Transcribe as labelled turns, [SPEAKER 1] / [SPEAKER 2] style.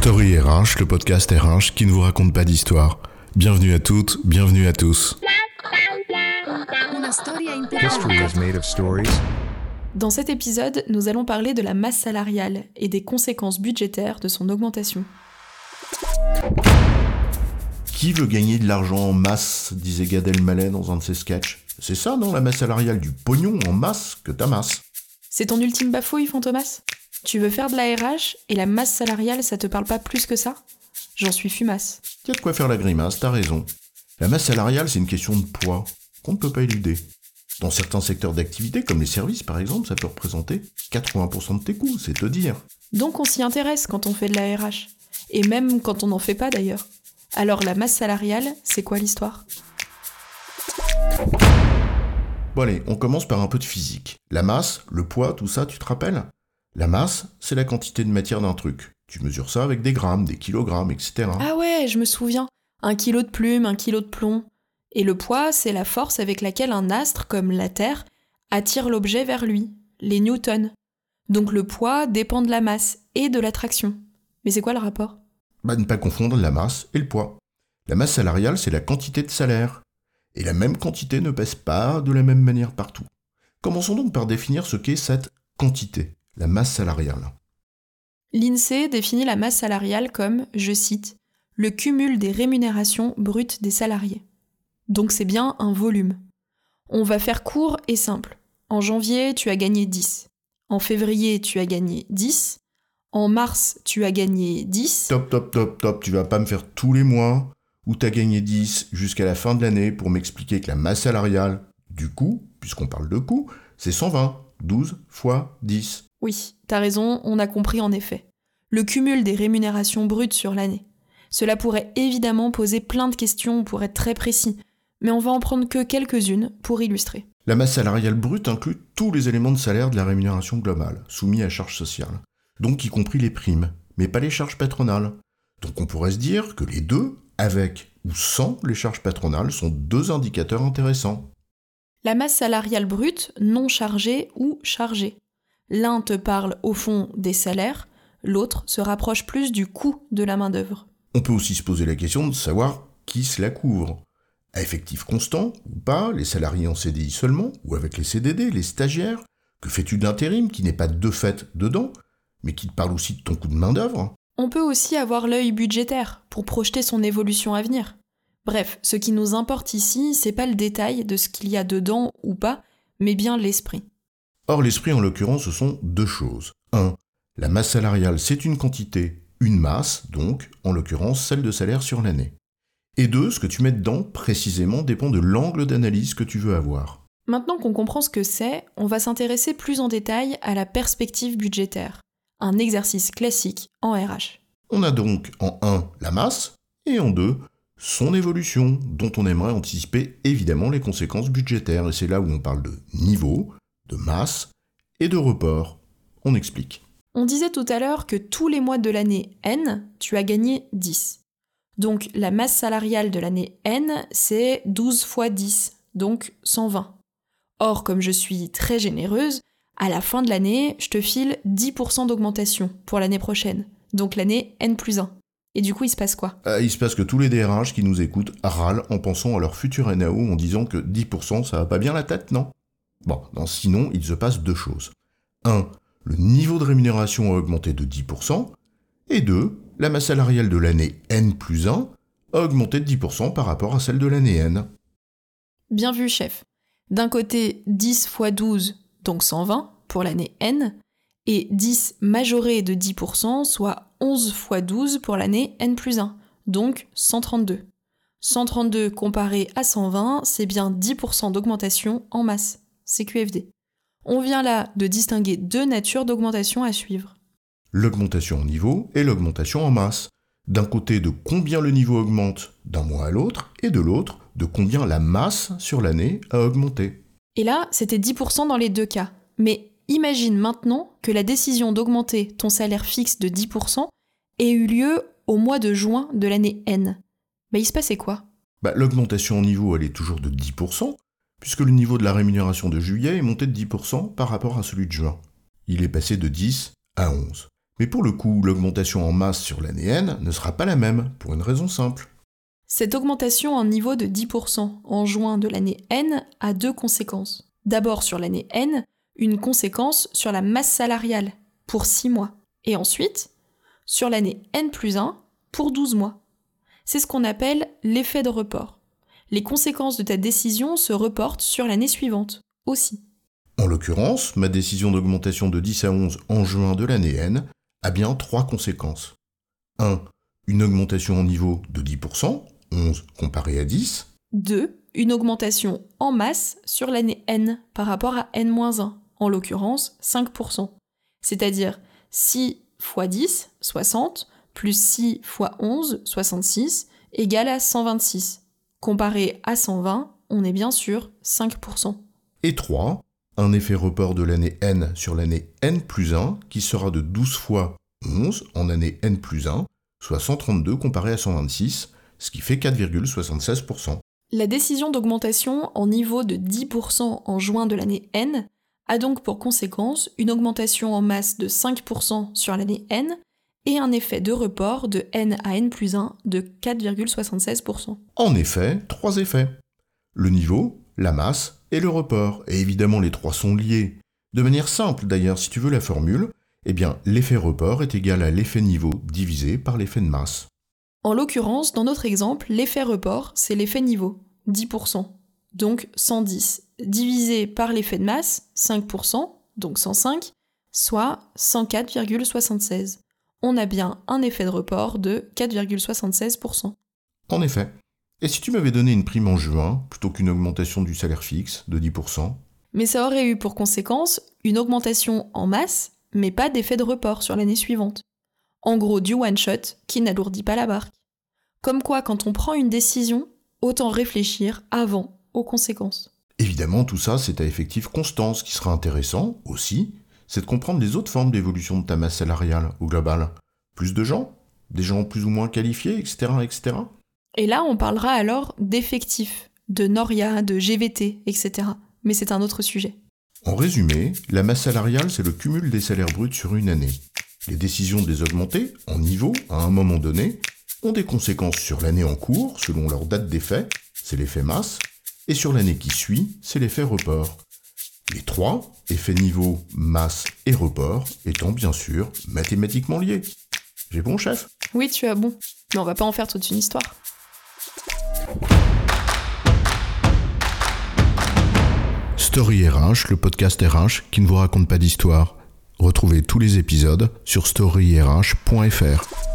[SPEAKER 1] Story RH, le podcast RH qui ne vous raconte pas d'histoire. Bienvenue à toutes, bienvenue à tous.
[SPEAKER 2] History is made of stories.
[SPEAKER 3] Dans cet épisode, nous allons parler de la masse salariale et des conséquences budgétaires de son augmentation.
[SPEAKER 4] Qui veut gagner de l'argent en masse disait Gad Elmaleh dans un de ses sketchs. C'est ça, non, la masse salariale du pognon en masse que t'amasses.
[SPEAKER 3] C'est ton ultime bafouille, Fantomas? Tu veux faire de la RH et la masse salariale, ça te parle pas plus que ça? J'en suis fumasse.
[SPEAKER 4] T'as de quoi faire la grimace, t'as raison. La masse salariale, c'est une question de poids qu'on ne peut pas éluder. Dans certains secteurs d'activité, comme les services par exemple, ça peut représenter 80% de tes coûts, c'est te dire.
[SPEAKER 3] Donc on s'y intéresse quand on fait de la RH. Et même quand on n'en fait pas d'ailleurs. Alors la masse salariale, c'est quoi l'histoire?
[SPEAKER 4] Bon allez, on commence par un peu de physique. La masse, le poids, tout ça, tu te rappelles? La masse, c'est la quantité de matière d'un truc. Tu mesures ça avec des grammes, des kilogrammes, etc.
[SPEAKER 3] Ah ouais, je me souviens. Un kilo de plume, un kilo de plomb. Et le poids, c'est la force avec laquelle un astre, comme la Terre, attire l'objet vers lui, les newtons. Donc le poids dépend de la masse et de l'attraction. Mais c'est quoi le rapport?
[SPEAKER 4] Bah ne pas confondre la masse et le poids. La masse salariale, c'est la quantité de salaire. Et la même quantité ne pèse pas de la même manière partout. Commençons donc par définir ce qu'est cette quantité, la masse salariale.
[SPEAKER 3] L'INSEE définit la masse salariale comme, je cite, le cumul des rémunérations brutes des salariés. Donc c'est bien un volume. On va faire court et simple. En janvier, tu as gagné 10. En février, tu as gagné 10. En mars, tu as gagné 10.
[SPEAKER 4] Top, top, top, top, tu vas pas me faire tous les mois où tu as gagné 10 jusqu'à la fin de l'année pour m'expliquer que la masse salariale, du coup, puisqu'on parle de coût, c'est 120. 12 fois 10.
[SPEAKER 3] Oui, t'as raison, on a compris en effet. Le cumul des rémunérations brutes sur l'année. Cela pourrait évidemment poser plein de questions pour être très précis, mais on va en prendre que quelques-unes pour illustrer.
[SPEAKER 4] La masse salariale brute inclut tous les éléments de salaire de la rémunération globale, soumis à charges sociales, donc y compris les primes, mais pas les charges patronales. Donc on pourrait se dire que les deux, avec ou sans les charges patronales, sont deux indicateurs intéressants.
[SPEAKER 3] La masse salariale brute, non chargée ou chargée. L'un te parle au fond des salaires, l'autre se rapproche plus du coût de la main-d'œuvre.
[SPEAKER 4] On peut aussi se poser la question de savoir qui cela couvre. À effectif constant ou pas, les salariés en CDI seulement, ou avec les CDD, les stagiaires Que fais-tu de l'intérim qui n'est pas de fait dedans, mais qui te parle aussi de ton coût de main-d'œuvre?
[SPEAKER 3] On peut aussi avoir l'œil budgétaire pour projeter son évolution à venir. Bref, ce qui nous importe ici, c'est pas le détail de ce qu'il y a dedans ou pas, mais bien l'esprit.
[SPEAKER 4] Or, l'esprit, en l'occurrence, ce sont deux choses. 1. La masse salariale, c'est une quantité, une masse, donc, en l'occurrence, celle de salaire sur l'année. Et deux, ce que tu mets dedans, précisément, dépend de l'angle d'analyse que tu veux avoir.
[SPEAKER 3] Maintenant qu'on comprend ce que c'est, on va s'intéresser plus en détail à la perspective budgétaire, un exercice classique en RH.
[SPEAKER 4] On a donc en 1 la masse, et en 2 son évolution, dont on aimerait anticiper évidemment les conséquences budgétaires, et c'est là où on parle de niveau, de masse et de report. On explique.
[SPEAKER 3] On disait tout à l'heure que tous les mois de l'année N, tu as gagné 10. Donc la masse salariale de l'année N, c'est 12 fois 10, donc 120. Or, comme je suis très généreuse, à la fin de l'année, je te file 10% d'augmentation pour l'année prochaine, donc l'année N plus 1. Et du coup, il se passe quoi?
[SPEAKER 4] Euh, il se passe que tous les DRH qui nous écoutent râlent en pensant à leur futur NAO en disant que 10% ça va pas bien la tête, non? Bon, non, sinon, il se passe deux choses. 1. Le niveau de rémunération a augmenté de 10%. Et 2. La masse salariale de l'année N plus 1 a augmenté de 10% par rapport à celle de l'année N.
[SPEAKER 3] Bien vu, chef. D'un côté, 10 x 12, donc 120 pour l'année N, et 10 majoré de 10%, soit 11 x 12 pour l'année N plus 1, donc 132. 132 comparé à 120, c'est bien 10% d'augmentation en masse, CQFD. On vient là de distinguer deux natures d'augmentation à suivre.
[SPEAKER 4] L'augmentation en niveau et l'augmentation en masse. D'un côté de combien le niveau augmente d'un mois à l'autre, et de l'autre de combien la masse sur l'année a augmenté.
[SPEAKER 3] Et là, c'était 10% dans les deux cas. Mais imagine maintenant que la décision d'augmenter ton salaire fixe de 10% ait eu lieu au mois de juin de l'année N. Bah, il se passait quoi?
[SPEAKER 4] Bah, L'augmentation en niveau, elle est toujours de 10%, puisque le niveau de la rémunération de juillet est monté de 10% par rapport à celui de juin. Il est passé de 10 à 11. Mais pour le coup, l'augmentation en masse sur l'année N ne sera pas la même, pour une raison simple.
[SPEAKER 3] Cette augmentation en niveau de 10% en juin de l'année N a deux conséquences. D'abord sur l'année N, une conséquence sur la masse salariale pour 6 mois. Et ensuite, sur l'année N plus 1 pour 12 mois. C'est ce qu'on appelle l'effet de report. Les conséquences de ta décision se reportent sur l'année suivante aussi.
[SPEAKER 4] En l'occurrence, ma décision d'augmentation de 10 à 11 en juin de l'année N a bien trois conséquences. 1. Une augmentation en niveau de 10%, 11 comparé à 10.
[SPEAKER 3] 2. Une augmentation en masse sur l'année N par rapport à N-1, en l'occurrence 5%. C'est-à-dire 6 fois 10, 60, plus 6 fois 11, 66, égale à 126. Comparé à 120, on est bien sûr 5%.
[SPEAKER 4] Et 3. Un effet report de l'année N sur l'année N plus 1 qui sera de 12 fois 11 en année N plus 1, soit 132 comparé à 126, ce qui fait 4,76%.
[SPEAKER 3] La décision d'augmentation en niveau de 10% en juin de l'année N a donc pour conséquence une augmentation en masse de 5% sur l'année N et un effet de report de N à N plus 1 de 4,76%.
[SPEAKER 4] En effet, trois effets. Le niveau, la masse et le report. Et évidemment, les trois sont liés. De manière simple d'ailleurs, si tu veux la formule, eh bien, l'effet report est égal à l'effet niveau divisé par l'effet de masse.
[SPEAKER 3] En l'occurrence, dans notre exemple, l'effet report, c'est l'effet niveau, 10%. Donc 110 divisé par l'effet de masse, 5%, donc 105, soit 104,76. On a bien un effet de report de 4,76%.
[SPEAKER 4] En effet. Et si tu m'avais donné une prime en juin, plutôt qu'une augmentation du salaire fixe de 10%
[SPEAKER 3] Mais ça aurait eu pour conséquence une augmentation en masse, mais pas d'effet de report sur l'année suivante. En gros, du one-shot qui n'alourdit pas la barque. Comme quoi, quand on prend une décision, autant réfléchir avant aux conséquences.
[SPEAKER 4] Évidemment, tout ça, c'est à effectif constant. Ce qui sera intéressant aussi, c'est de comprendre les autres formes d'évolution de ta masse salariale au global. Plus de gens Des gens plus ou moins qualifiés, etc. etc.
[SPEAKER 3] Et là, on parlera alors d'effectifs, de Noria, de GVT, etc. Mais c'est un autre sujet.
[SPEAKER 4] En résumé, la masse salariale, c'est le cumul des salaires bruts sur une année. Les décisions de les augmenter, en niveau, à un moment donné, ont des conséquences sur l'année en cours, selon leur date d'effet, c'est l'effet masse, et sur l'année qui suit, c'est l'effet report. Les trois, effet niveau, masse et report, étant bien sûr mathématiquement liés. J'ai bon, chef?
[SPEAKER 3] Oui, tu as bon. Mais on va pas en faire toute une histoire.
[SPEAKER 1] Story RH, le podcast RH qui ne vous raconte pas d'histoire. Retrouvez tous les épisodes sur storyrh.fr.